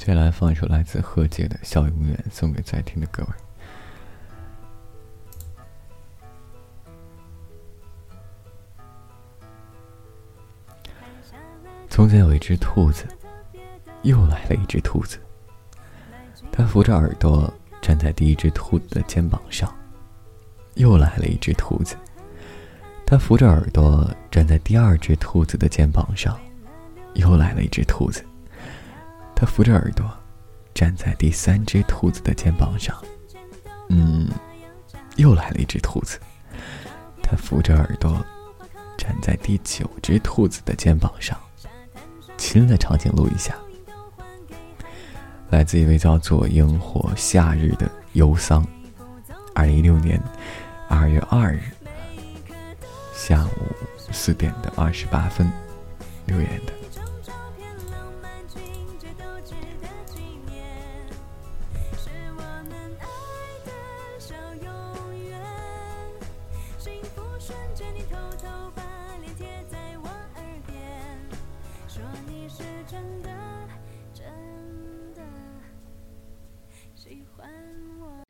接下来放一首来自贺姐的《笑永远》，送给在听的各位。从前有一只兔子，又来了一只兔子。它扶着耳朵站在第一只兔子的肩膀上。又来了一只兔子。它扶着耳朵站在第二只兔子的肩膀上。又来了一只兔子。他扶着耳朵站在第三只兔子的肩膀上。嗯，又来了一只兔子。他扶着耳朵站在第九只兔子的肩膀上。亲了长颈鹿一下，来自一位叫做“萤火夏日”的忧桑，二零一六年二月二日下午四点的二十八分留言的。瞬间你偷偷把脸贴在我耳边，说你是真的真的喜欢我。